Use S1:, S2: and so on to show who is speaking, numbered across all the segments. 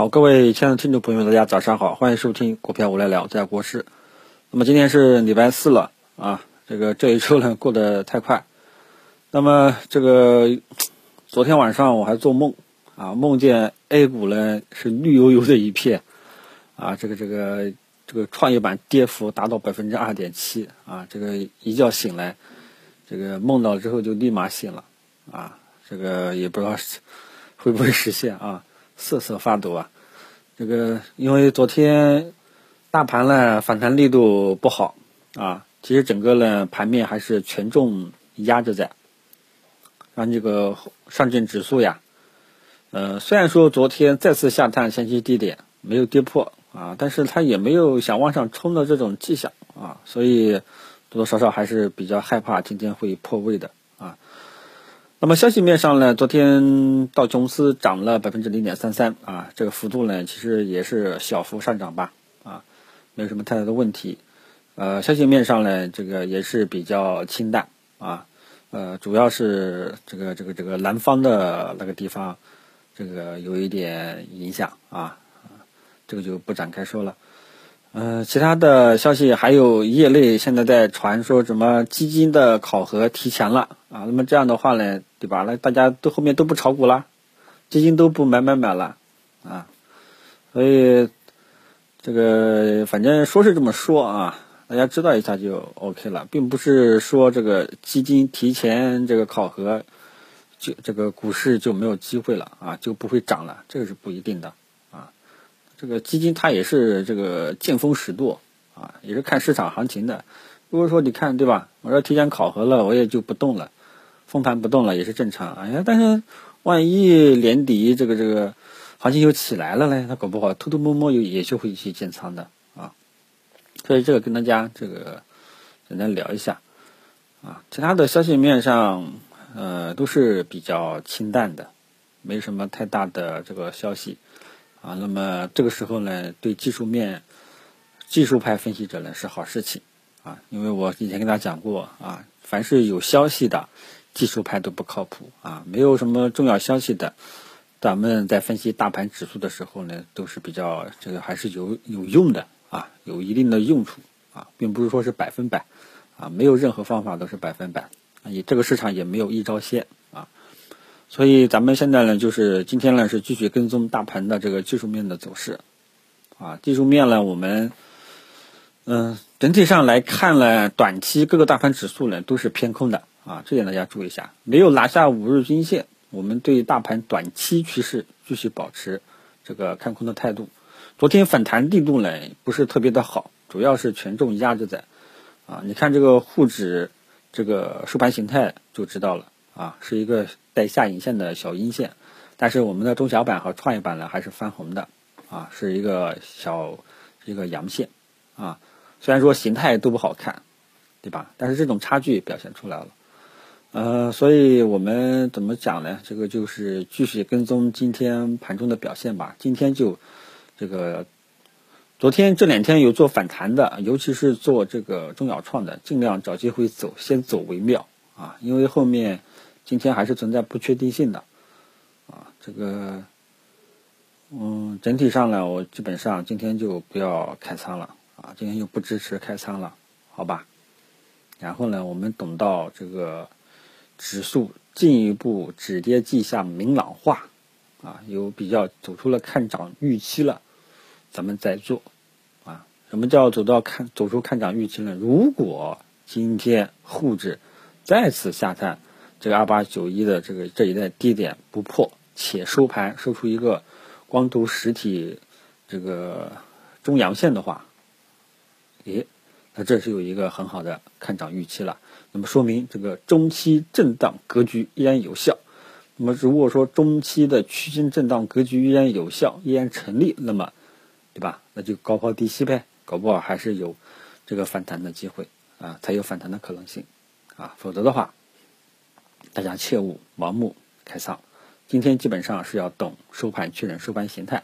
S1: 好，各位亲爱的听众朋友们，大家早上好，欢迎收听股票我来聊，在国事。那么今天是礼拜四了啊，这个这一周呢过得太快。那么这个昨天晚上我还做梦啊，梦见 A 股呢是绿油油的一片啊，这个这个这个创业板跌幅达到百分之二点七啊，这个一觉醒来，这个梦到之后就立马醒了啊，这个也不知道会不会实现啊。瑟瑟发抖啊！这个因为昨天大盘呢反弹力度不好啊，其实整个呢盘面还是权重压着在，让这个上证指数呀，呃，虽然说昨天再次下探前期低点没有跌破啊，但是它也没有想往上冲的这种迹象啊，所以多多少少还是比较害怕今天会破位的。那么消息面上呢，昨天道琼斯涨了百分之零点三三啊，这个幅度呢其实也是小幅上涨吧啊，没有什么太大的问题。呃，消息面上呢，这个也是比较清淡啊，呃，主要是这个这个这个南方的那个地方，这个有一点影响啊，这个就不展开说了。嗯，其他的消息还有业内现在在传说什么基金的考核提前了啊，那么这样的话呢，对吧？那大家都后面都不炒股了，基金都不买买买了啊，所以这个反正说是这么说啊，大家知道一下就 OK 了，并不是说这个基金提前这个考核就这个股市就没有机会了啊，就不会涨了，这个是不一定的啊。这个基金它也是这个见风使舵啊，也是看市场行情的。如果说你看对吧，我说提前考核了，我也就不动了，封盘不动了也是正常。哎呀，但是万一年底这个这个行情又起来了呢？他搞不好偷偷摸摸又也就会去建仓的啊。所以这个跟大家这个简单聊一下啊。其他的消息面上呃都是比较清淡的，没什么太大的这个消息。啊，那么这个时候呢，对技术面、技术派分析者呢是好事情啊，因为我以前跟大家讲过啊，凡是有消息的技术派都不靠谱啊，没有什么重要消息的，咱们在分析大盘指数的时候呢，都是比较这个还是有有用的啊，有一定的用处啊，并不是说是百分百啊，没有任何方法都是百分百，也这个市场也没有一招鲜啊。所以咱们现在呢，就是今天呢是继续跟踪大盘的这个技术面的走势，啊，技术面呢我们，嗯，整体上来看呢，短期各个大盘指数呢都是偏空的，啊，这点大家注意一下，没有拿下五日均线，我们对大盘短期趋势继续保持这个看空的态度。昨天反弹力度呢不是特别的好，主要是权重压着在，啊，你看这个沪指这个收盘形态就知道了。啊，是一个带下影线的小阴线，但是我们的中小板和创业板呢还是翻红的，啊，是一个小一个阳线，啊，虽然说形态都不好看，对吧？但是这种差距表现出来了，呃，所以我们怎么讲呢？这个就是继续跟踪今天盘中的表现吧。今天就这个，昨天这两天有做反弹的，尤其是做这个中小创的，尽量找机会走，先走为妙啊，因为后面。今天还是存在不确定性的，啊，这个，嗯，整体上呢，我基本上今天就不要开仓了，啊，今天就不支持开仓了，好吧？然后呢，我们等到这个指数进一步止跌迹象明朗化，啊，有比较走出了看涨预期了，咱们再做，啊，什么叫走到看走出看涨预期呢？如果今天沪指再次下探。这个二八九一的这个这一带低点不破，且收盘收出一个光头实体这个中阳线的话，诶，那这是有一个很好的看涨预期了。那么说明这个中期震荡格局依然有效。那么如果说中期的区间震荡格局依然有效，依然成立，那么对吧？那就高抛低吸呗，搞不好还是有这个反弹的机会啊，才有反弹的可能性啊，否则的话。大家切勿盲目开仓，今天基本上是要等收盘确认收盘形态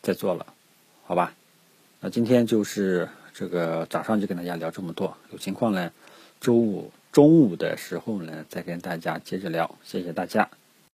S1: 再做了，好吧？那今天就是这个早上就跟大家聊这么多，有情况呢，周五中午的时候呢再跟大家接着聊，谢谢大家。